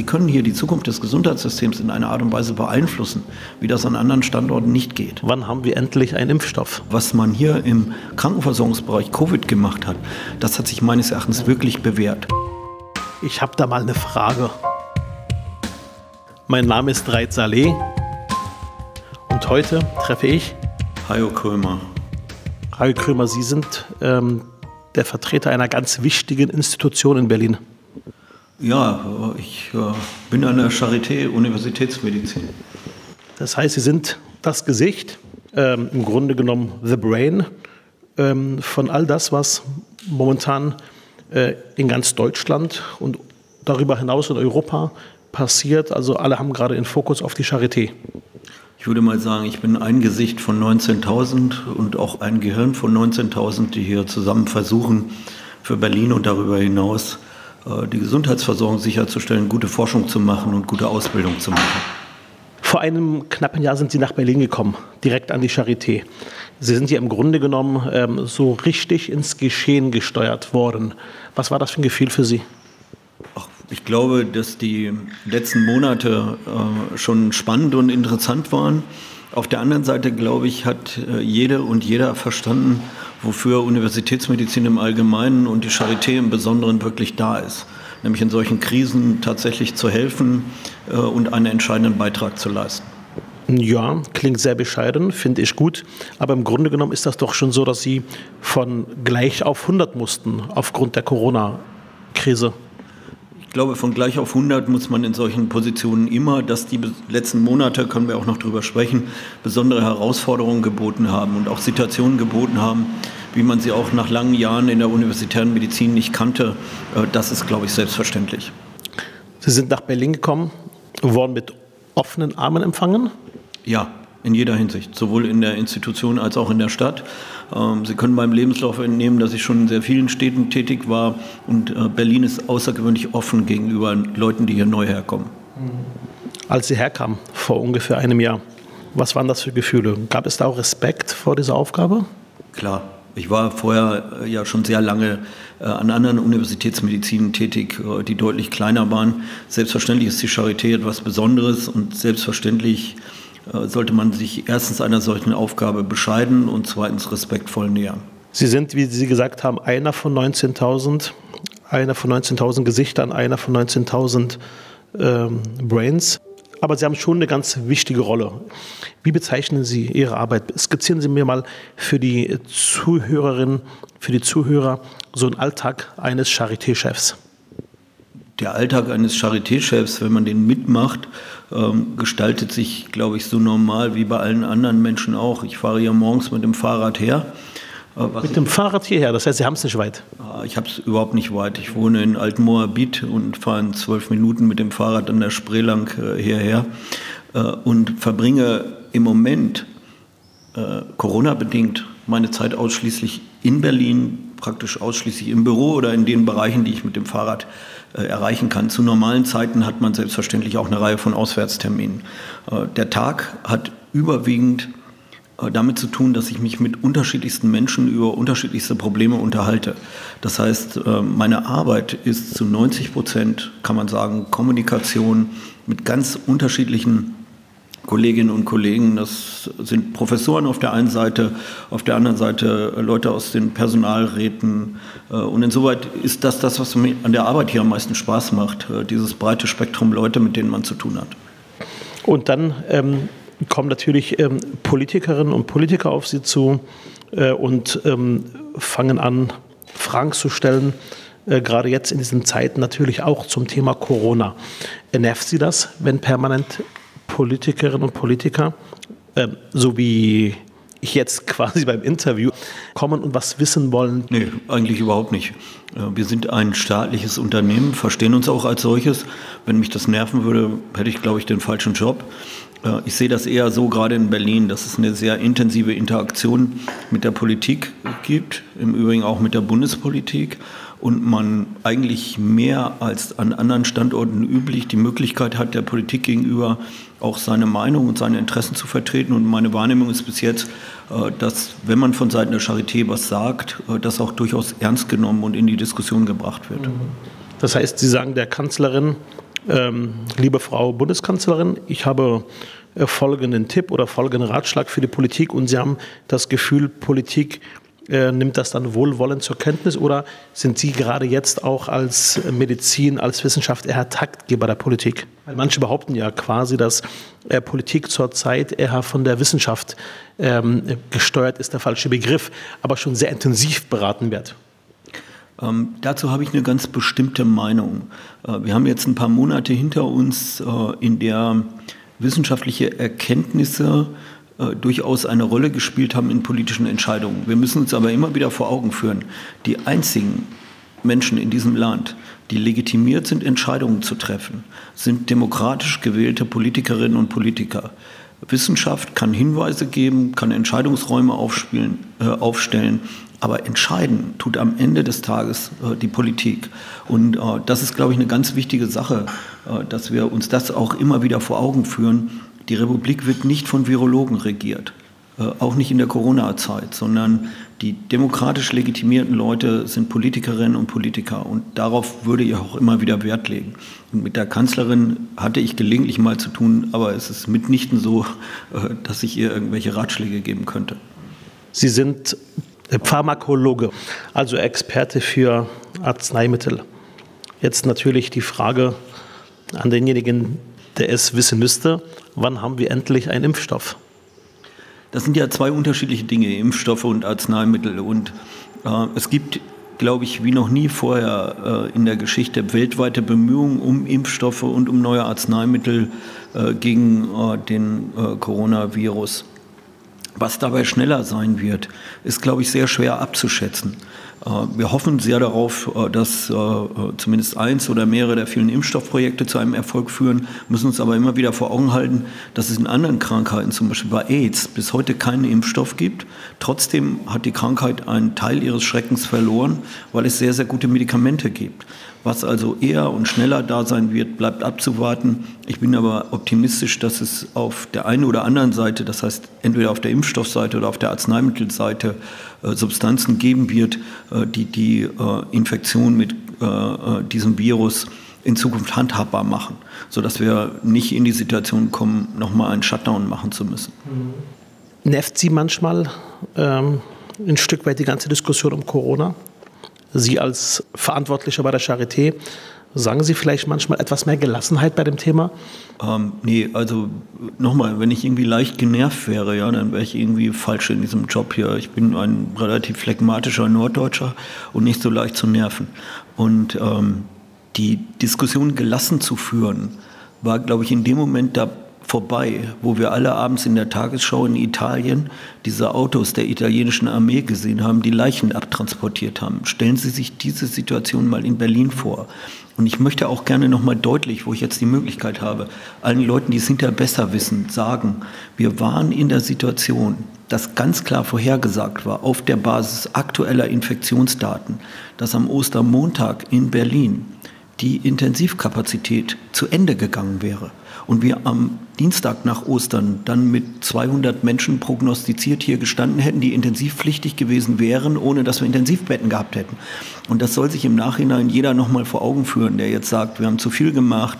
Sie können hier die Zukunft des Gesundheitssystems in einer Art und Weise beeinflussen, wie das an anderen Standorten nicht geht. Wann haben wir endlich einen Impfstoff? Was man hier im Krankenversorgungsbereich Covid gemacht hat, das hat sich meines Erachtens wirklich bewährt. Ich habe da mal eine Frage. Mein Name ist Reit Saleh und heute treffe ich Hajo Krömer. Hajo Krömer, Sie sind ähm, der Vertreter einer ganz wichtigen Institution in Berlin. Ja, ich äh, bin an der Charité Universitätsmedizin. Das heißt, Sie sind das Gesicht, ähm, im Grunde genommen The Brain, ähm, von all das, was momentan äh, in ganz Deutschland und darüber hinaus in Europa passiert. Also alle haben gerade den Fokus auf die Charité. Ich würde mal sagen, ich bin ein Gesicht von 19.000 und auch ein Gehirn von 19.000, die hier zusammen versuchen, für Berlin und darüber hinaus die Gesundheitsversorgung sicherzustellen, gute Forschung zu machen und gute Ausbildung zu machen. Vor einem knappen Jahr sind Sie nach Berlin gekommen, direkt an die Charité. Sie sind ja im Grunde genommen ähm, so richtig ins Geschehen gesteuert worden. Was war das für ein Gefühl für Sie? Ach, ich glaube, dass die letzten Monate äh, schon spannend und interessant waren. Auf der anderen Seite, glaube ich, hat äh, jede und jeder verstanden, wofür Universitätsmedizin im Allgemeinen und die Charité im Besonderen wirklich da ist. Nämlich in solchen Krisen tatsächlich zu helfen äh, und einen entscheidenden Beitrag zu leisten. Ja, klingt sehr bescheiden, finde ich gut. Aber im Grunde genommen ist das doch schon so, dass Sie von gleich auf 100 mussten aufgrund der Corona-Krise. Ich glaube, von gleich auf 100 muss man in solchen Positionen immer, dass die letzten Monate, können wir auch noch drüber sprechen, besondere Herausforderungen geboten haben und auch Situationen geboten haben, wie man sie auch nach langen Jahren in der universitären Medizin nicht kannte. Äh, das ist, glaube ich, selbstverständlich. Sie sind nach Berlin gekommen, wurden mit offenen Armen empfangen? Ja, in jeder Hinsicht, sowohl in der Institution als auch in der Stadt. Ähm, Sie können meinem Lebenslauf entnehmen, dass ich schon in sehr vielen Städten tätig war und äh, Berlin ist außergewöhnlich offen gegenüber Leuten, die hier neu herkommen. Als Sie herkamen, vor ungefähr einem Jahr, was waren das für Gefühle? Gab es da auch Respekt vor dieser Aufgabe? Klar. Ich war vorher äh, ja schon sehr lange äh, an anderen Universitätsmedizinen tätig, die deutlich kleiner waren. Selbstverständlich ist die Charité etwas Besonderes und selbstverständlich sollte man sich erstens einer solchen Aufgabe bescheiden und zweitens respektvoll nähern. Sie sind, wie Sie gesagt haben, einer von 19.000, einer von 19.000 Gesichtern, einer von 19.000 ähm, Brains. Aber Sie haben schon eine ganz wichtige Rolle. Wie bezeichnen Sie Ihre Arbeit? Skizzieren Sie mir mal für die Zuhörerinnen, für die Zuhörer so einen Alltag eines Charité-Chefs. Der Alltag eines Charité-Chefs, wenn man den mitmacht ähm, gestaltet sich, glaube ich, so normal wie bei allen anderen Menschen auch. Ich fahre ja morgens mit dem Fahrrad her. Äh, mit dem Fahrrad hierher, das heißt, Sie haben es nicht weit? Ah, ich habe es überhaupt nicht weit. Ich wohne in Altmoabit und fahre in zwölf Minuten mit dem Fahrrad an der Spree lang äh, hierher äh, und verbringe im Moment Corona-bedingt meine Zeit ausschließlich in Berlin, praktisch ausschließlich im Büro oder in den Bereichen, die ich mit dem Fahrrad äh, erreichen kann. Zu normalen Zeiten hat man selbstverständlich auch eine Reihe von Auswärtsterminen. Äh, der Tag hat überwiegend äh, damit zu tun, dass ich mich mit unterschiedlichsten Menschen über unterschiedlichste Probleme unterhalte. Das heißt, meine Arbeit ist zu 90 Prozent, kann man sagen, Kommunikation mit ganz unterschiedlichen Kolleginnen und Kollegen. Das sind Professoren auf der einen Seite, auf der anderen Seite Leute aus den Personalräten. Äh, und insoweit ist das das, was mir an der Arbeit hier am meisten Spaß macht, äh, dieses breite Spektrum Leute, mit denen man zu tun hat. Und dann ähm, kommen natürlich ähm, Politikerinnen und Politiker auf Sie zu äh, und ähm, fangen an, Fragen zu stellen. Äh, gerade jetzt in diesen Zeiten natürlich auch zum Thema Corona. Nervt Sie das, wenn permanent Politikerinnen und Politiker, äh, so wie ich jetzt quasi beim Interview, kommen und was wissen wollen? Nee, eigentlich überhaupt nicht. Äh, wir sind ein staatliches Unternehmen, verstehen uns auch als solches. Wenn mich das nerven würde, hätte ich, glaube ich, den falschen Job. Äh, ich sehe das eher so gerade in Berlin, dass es eine sehr intensive Interaktion mit der Politik gibt, im Übrigen auch mit der Bundespolitik und man eigentlich mehr als an anderen Standorten üblich die Möglichkeit hat, der Politik gegenüber auch seine Meinung und seine Interessen zu vertreten. Und meine Wahrnehmung ist bis jetzt, äh, dass wenn man von Seiten der Charité was sagt, äh, das auch durchaus ernst genommen und in die Diskussion gebracht wird. Das heißt, Sie sagen der Kanzlerin ähm, liebe Frau Bundeskanzlerin, ich habe äh, folgenden Tipp oder folgenden Ratschlag für die Politik und Sie haben das Gefühl, Politik äh, nimmt das dann wohlwollend zur Kenntnis oder sind Sie gerade jetzt auch als Medizin, als Wissenschaft eher Taktgeber der Politik? Weil manche behaupten ja quasi, dass äh, Politik zurzeit eher von der Wissenschaft ähm, gesteuert ist, der falsche Begriff, aber schon sehr intensiv beraten wird. Ähm, dazu habe ich eine ganz bestimmte Meinung. Äh, wir haben jetzt ein paar Monate hinter uns, äh, in der wissenschaftliche Erkenntnisse äh, durchaus eine Rolle gespielt haben in politischen Entscheidungen. Wir müssen uns aber immer wieder vor Augen führen, die einzigen Menschen in diesem Land, die legitimiert sind, Entscheidungen zu treffen, sind demokratisch gewählte Politikerinnen und Politiker. Wissenschaft kann Hinweise geben, kann Entscheidungsräume aufspielen, äh, aufstellen, aber entscheiden tut am Ende des Tages äh, die Politik. Und äh, das ist, glaube ich, eine ganz wichtige Sache, äh, dass wir uns das auch immer wieder vor Augen führen, die Republik wird nicht von Virologen regiert, äh, auch nicht in der Corona-Zeit, sondern die demokratisch legitimierten Leute sind Politikerinnen und Politiker und darauf würde ich auch immer wieder Wert legen. Und mit der Kanzlerin hatte ich gelegentlich mal zu tun, aber es ist mitnichten so, äh, dass ich ihr irgendwelche Ratschläge geben könnte. Sie sind Pharmakologe, also Experte für Arzneimittel. Jetzt natürlich die Frage an denjenigen, der es wissen müsste, wann haben wir endlich einen Impfstoff? Das sind ja zwei unterschiedliche Dinge, Impfstoffe und Arzneimittel. Und äh, es gibt, glaube ich, wie noch nie vorher äh, in der Geschichte weltweite Bemühungen um Impfstoffe und um neue Arzneimittel äh, gegen äh, den äh, Coronavirus. Was dabei schneller sein wird, ist, glaube ich, sehr schwer abzuschätzen. Äh, wir hoffen sehr darauf, äh, dass äh, zumindest eins oder mehrere der vielen Impfstoffprojekte zu einem Erfolg führen, müssen uns aber immer wieder vor Augen halten, dass es in anderen Krankheiten, zum Beispiel bei AIDS, bis heute keinen Impfstoff gibt. Trotzdem hat die Krankheit einen Teil ihres Schreckens verloren, weil es sehr, sehr gute Medikamente gibt. Was also eher und schneller da sein wird, bleibt abzuwarten. Ich bin aber optimistisch, dass es auf der einen oder anderen Seite, das heißt entweder auf der Impfstoffseite oder auf der Arzneimittelseite, äh, Substanzen geben wird, äh, die die äh, Infektion mit diesem Virus in Zukunft handhabbar machen, sodass wir nicht in die Situation kommen, nochmal einen Shutdown machen zu müssen. Nervt Sie manchmal ähm, ein Stück weit die ganze Diskussion um Corona? Sie als Verantwortlicher bei der Charité, sagen Sie vielleicht manchmal etwas mehr Gelassenheit bei dem Thema? Ähm, nee, also nochmal, wenn ich irgendwie leicht genervt wäre, ja, dann wäre ich irgendwie falsch in diesem Job hier. Ich bin ein relativ phlegmatischer Norddeutscher und nicht so leicht zu nerven. Und ähm, die Diskussion gelassen zu führen, war, glaube ich, in dem Moment da vorbei, wo wir alle abends in der Tagesschau in Italien diese Autos der italienischen Armee gesehen haben, die Leichen abtransportiert haben. Stellen Sie sich diese Situation mal in Berlin vor. Und ich möchte auch gerne noch mal deutlich, wo ich jetzt die Möglichkeit habe, allen Leuten, die es hinterher besser wissen, sagen, wir waren in der Situation, dass ganz klar vorhergesagt war, auf der Basis aktueller Infektionsdaten, dass am Ostermontag in Berlin die Intensivkapazität zu Ende gegangen wäre und wir am Dienstag nach Ostern dann mit 200 Menschen prognostiziert hier gestanden hätten, die intensivpflichtig gewesen wären, ohne dass wir Intensivbetten gehabt hätten. Und das soll sich im Nachhinein jeder noch mal vor Augen führen, der jetzt sagt, wir haben zu viel gemacht,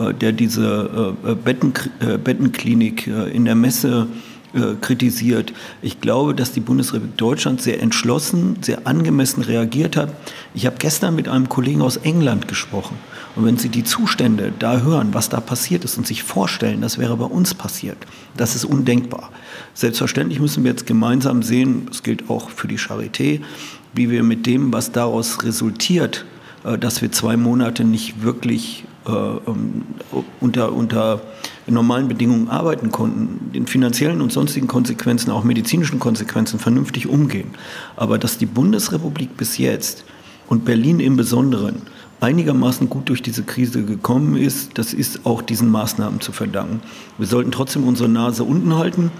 äh, der diese äh, Betten, äh, Bettenklinik in der Messe äh, kritisiert. Ich glaube, dass die Bundesrepublik Deutschland sehr entschlossen, sehr angemessen reagiert hat. Ich habe gestern mit einem Kollegen aus England gesprochen. Und wenn Sie die Zustände da hören, was da passiert ist und sich vorstellen, das wäre bei uns passiert, das ist undenkbar. Selbstverständlich müssen wir jetzt gemeinsam sehen, das gilt auch für die Charité, wie wir mit dem, was daraus resultiert, äh, dass wir zwei Monate nicht wirklich unter, unter normalen Bedingungen arbeiten konnten, den finanziellen und sonstigen Konsequenzen, auch medizinischen Konsequenzen vernünftig umgehen. Aber dass die Bundesrepublik bis jetzt und Berlin im Besonderen einigermaßen gut durch diese Krise gekommen ist, das ist auch diesen Maßnahmen zu verdanken. Wir sollten trotzdem unsere Nase unten halten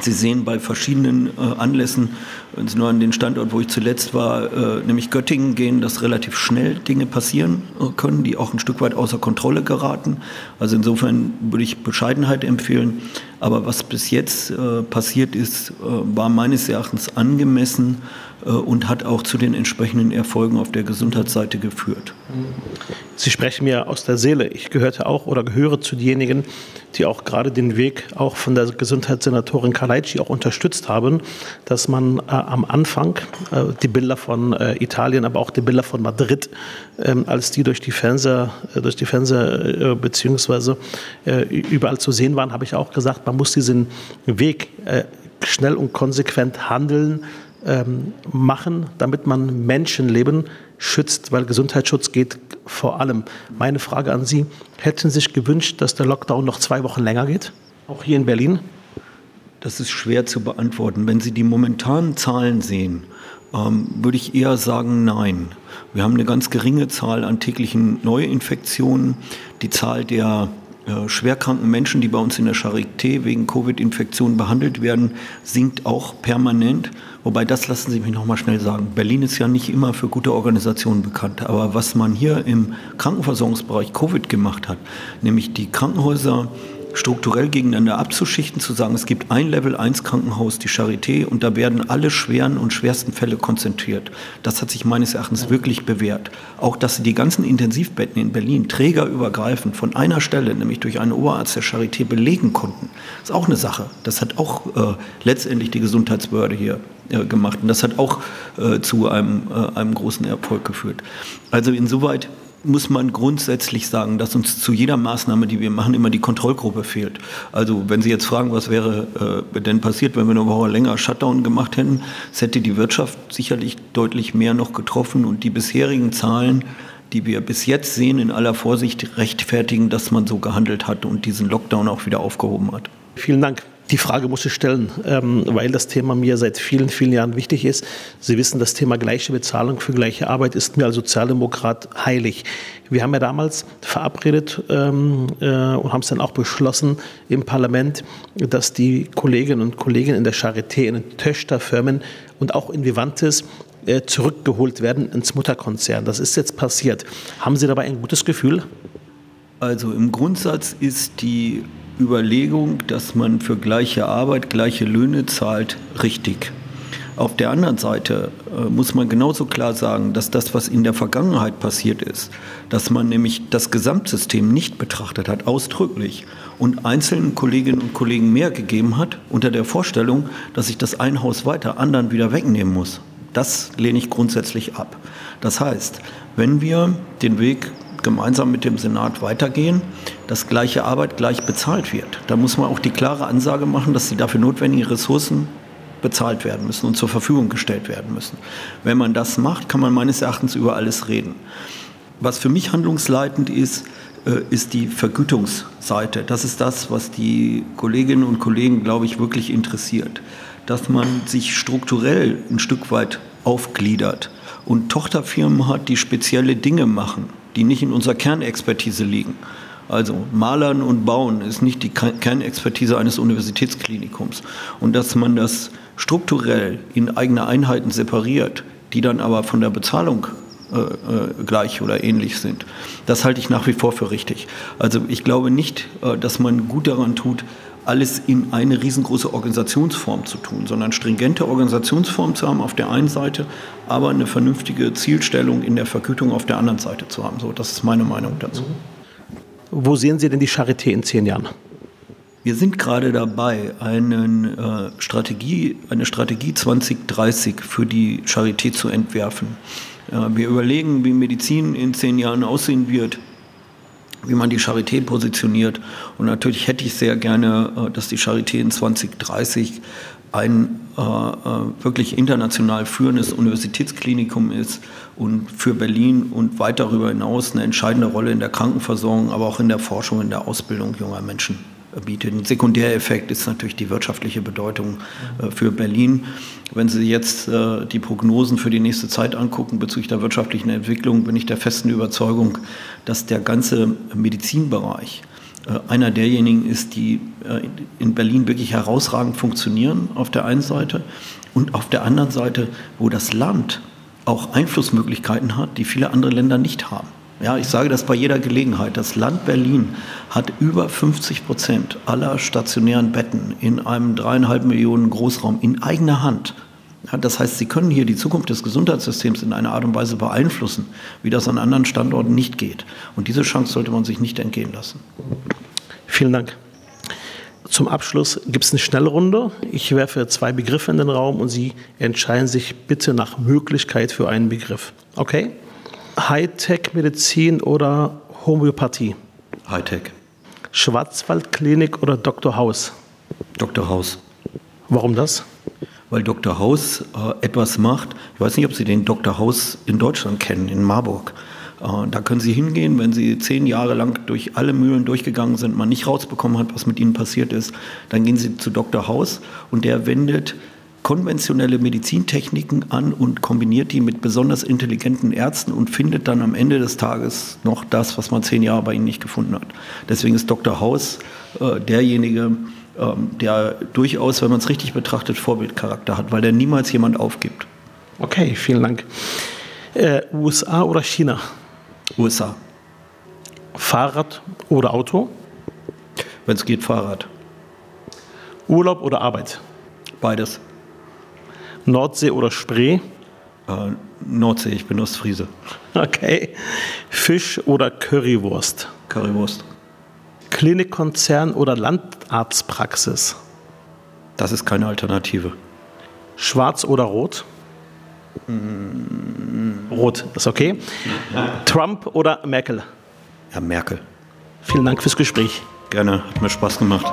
Sie sehen bei verschiedenen äh, Anlässen, wenn Sie nur an den Standort, wo ich zuletzt war, äh, nämlich Göttingen gehen, dass relativ schnell Dinge passieren äh, können, die auch ein Stück weit außer Kontrolle geraten. Also insofern würde ich Bescheidenheit empfehlen. Aber was bis jetzt äh, passiert ist, äh, war meines Erachtens angemessen äh, und hat auch zu den entsprechenden Erfolgen auf der Gesundheitsseite geführt. Sie sprechen mir aus der Seele. Ich gehörte auch oder gehöre zu denjenigen, die auch gerade den Weg auch von der Gesundheitssenatorin Kalaitschi auch unterstützt haben, dass man äh, am Anfang äh, die Bilder von äh, Italien, aber auch die Bilder von Madrid, ähm, als die durch die Fernseher, äh, durch die Fernseher äh, beziehungsweise äh, überall zu sehen waren, habe ich auch gesagt, man muss diesen Weg schnell und konsequent handeln, ähm, machen, damit man Menschenleben schützt, weil Gesundheitsschutz geht vor allem. Meine Frage an Sie, hätten Sie sich gewünscht, dass der Lockdown noch zwei Wochen länger geht, auch hier in Berlin? Das ist schwer zu beantworten. Wenn Sie die momentanen Zahlen sehen, ähm, würde ich eher sagen, nein. Wir haben eine ganz geringe Zahl an täglichen Neuinfektionen. Die Zahl der schwerkranken Menschen, die bei uns in der Charité wegen Covid-Infektionen behandelt werden, sinkt auch permanent. Wobei, das lassen Sie mich noch mal schnell sagen. Berlin ist ja nicht immer für gute Organisationen bekannt. Aber was man hier im Krankenversorgungsbereich Covid gemacht hat, nämlich die Krankenhäuser strukturell gegeneinander abzuschichten, zu sagen, es gibt ein Level 1 Krankenhaus, die Charité, und da werden alle schweren und schwersten Fälle konzentriert. Das hat sich meines Erachtens wirklich bewährt. Auch, dass sie die ganzen Intensivbetten in Berlin trägerübergreifend von einer Stelle, nämlich durch einen Oberarzt der Charité, belegen konnten, ist auch eine Sache. Das hat auch äh, letztendlich die Gesundheitsbehörde hier äh, gemacht. Und das hat auch äh, zu einem, äh, einem großen Erfolg geführt. Also insoweit muss man grundsätzlich sagen, dass uns zu jeder Maßnahme, die wir machen, immer die Kontrollgruppe fehlt. Also wenn Sie jetzt fragen, was wäre äh, denn passiert, wenn wir eine Woche länger Shutdown gemacht hätten, es hätte die Wirtschaft sicherlich deutlich mehr noch getroffen und die bisherigen Zahlen, die wir bis jetzt sehen, in aller Vorsicht rechtfertigen, dass man so gehandelt hat und diesen Lockdown auch wieder aufgehoben hat. Vielen Dank. Die Frage muss ich stellen, ähm, weil das Thema mir seit vielen, vielen Jahren wichtig ist. Sie wissen, das Thema gleiche Bezahlung für gleiche Arbeit ist mir als Sozialdemokrat heilig. Wir haben ja damals verabredet ähm, äh, und haben es dann auch beschlossen im Parlament, dass die Kolleginnen und Kollegen in der Charité, in den Töchterfirmen und auch in Vivantes äh, zurückgeholt werden ins Mutterkonzern. Das ist jetzt passiert. Haben Sie dabei ein gutes Gefühl? Also im Grundsatz ist die Überlegung, dass man für gleiche Arbeit gleiche Löhne zahlt, richtig. Auf der anderen Seite äh, muss man genauso klar sagen, dass das, was in der Vergangenheit passiert ist, dass man nämlich das Gesamtsystem nicht betrachtet hat, ausdrücklich, und einzelnen Kolleginnen und Kollegen mehr gegeben hat, unter der Vorstellung, dass ich das ein Haus weiter anderen wieder wegnehmen muss. Das lehne ich grundsätzlich ab. Das heißt, wenn wir den Weg gemeinsam mit dem Senat weitergehen, dass gleiche Arbeit gleich bezahlt wird. Da muss man auch die klare Ansage machen, dass die dafür notwendigen Ressourcen bezahlt werden müssen und zur Verfügung gestellt werden müssen. Wenn man das macht, kann man meines Erachtens über alles reden. Was für mich handlungsleitend ist, äh, ist die Vergütungsseite. Das ist das, was die Kolleginnen und Kollegen, glaube ich, wirklich interessiert. Dass man sich strukturell ein Stück weit aufgliedert und Tochterfirmen hat, die spezielle Dinge machen die nicht in unserer Kernexpertise liegen. Also Malern und Bauen ist nicht die Kernexpertise eines Universitätsklinikums. Und dass man das strukturell in eigene Einheiten separiert, die dann aber von der Bezahlung äh, äh, gleich oder ähnlich sind. Das halte ich nach wie vor für richtig. Also ich glaube nicht, äh, dass man gut daran tut, alles in eine riesengroße Organisationsform zu tun, sondern stringente Organisationsform zu haben auf der einen Seite, aber eine vernünftige Zielstellung in der Vergütung auf der anderen Seite zu haben. So, das ist meine Meinung dazu. Wo sehen Sie denn die Charité in zehn Jahren? Wir sind gerade dabei, einen, äh, Strategie, eine Strategie 2030 für die Charité zu entwerfen. Äh, wir überlegen, wie Medizin in zehn Jahren aussehen wird wie man die Charité positioniert. Und natürlich hätte ich sehr gerne, äh, dass die Charité in 2030 ein äh, äh, wirklich international führendes Universitätsklinikum ist und für Berlin und weit darüber hinaus eine entscheidende Rolle in der Krankenversorgung, aber auch in der Forschung, in der Ausbildung junger Menschen bietet. Ein Sekundäreffekt ist natürlich die wirtschaftliche Bedeutung äh, für Berlin. Wenn Sie jetzt äh, die Prognosen für die nächste Zeit angucken bezüglich der wirtschaftlichen Entwicklung, bin ich der festen Überzeugung, dass der ganze Medizinbereich äh, einer derjenigen ist, die in Berlin wirklich herausragend funktionieren auf der einen Seite und auf der anderen Seite, wo das Land auch Einflussmöglichkeiten hat, die viele andere Länder nicht haben. Ja, ich sage das bei jeder Gelegenheit. Das Land Berlin hat über 50 Prozent aller stationären Betten in einem dreieinhalb Millionen Großraum in eigener Hand. Ja, das heißt, sie können hier die Zukunft des Gesundheitssystems in einer Art und Weise beeinflussen, wie das an anderen Standorten nicht geht. Und diese Chance sollte man sich nicht entgehen lassen. Vielen Dank. Zum Abschluss gibt es eine Schnellrunde. Ich werfe zwei Begriffe in den Raum und Sie entscheiden sich bitte nach Möglichkeit für einen Begriff. Okay? Hightech-Medizin oder Homöopathie? Hightech. Schwarzwaldklinik oder Dr. Haus? Dr. Haus. Warum das? Weil Dr. Haus äh, etwas macht. Ich weiß nicht, ob Sie den Dr. Haus in Deutschland kennen, in Marburg. Äh, da können Sie hingehen, wenn Sie zehn Jahre lang durch alle Mühlen durchgegangen sind, man nicht rausbekommen hat, was mit Ihnen passiert ist. Dann gehen Sie zu Dr. Haus und der wendet konventionelle Medizintechniken an und kombiniert die mit besonders intelligenten Ärzten und findet dann am Ende des Tages noch das, was man zehn Jahre bei ihnen nicht gefunden hat. Deswegen ist Dr. Haus äh, derjenige, ähm, der durchaus, wenn man es richtig betrachtet, Vorbildcharakter hat, weil der niemals jemand aufgibt. Okay, vielen Dank. Äh, USA oder China? USA. Fahrrad oder Auto? Wenn es geht, Fahrrad. Urlaub oder Arbeit? Beides. Nordsee oder Spree? Äh, Nordsee, ich bin Ostfriese. Okay. Fisch oder Currywurst? Currywurst. Klinikkonzern oder Landarztpraxis? Das ist keine Alternative. Schwarz oder rot? Mm. Rot, ist okay. Trump oder Merkel? Ja, Merkel. Vielen Dank fürs Gespräch. Gerne, hat mir Spaß gemacht.